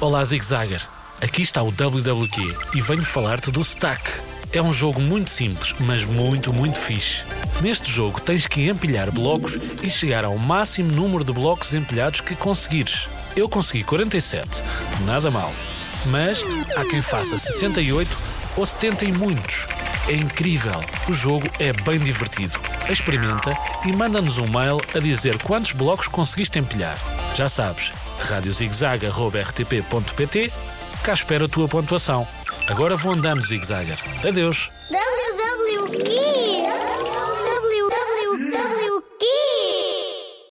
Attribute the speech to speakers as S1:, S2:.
S1: Olá, Zig Zagger. Aqui está o WWQ e venho falar-te do Stack. É um jogo muito simples, mas muito, muito fixe. Neste jogo tens que empilhar blocos e chegar ao máximo número de blocos empilhados que conseguires. Eu consegui 47, nada mal. Mas há quem faça 68 ou 70 e muitos. É incrível. O jogo é bem divertido. Experimenta e manda-nos um mail a dizer quantos blocos conseguiste empilhar. Já sabes, radiozigzag.rtp.pt Cá espera a tua pontuação. Agora vou andando, Zig Zagger. Adeus.
S2: WWQ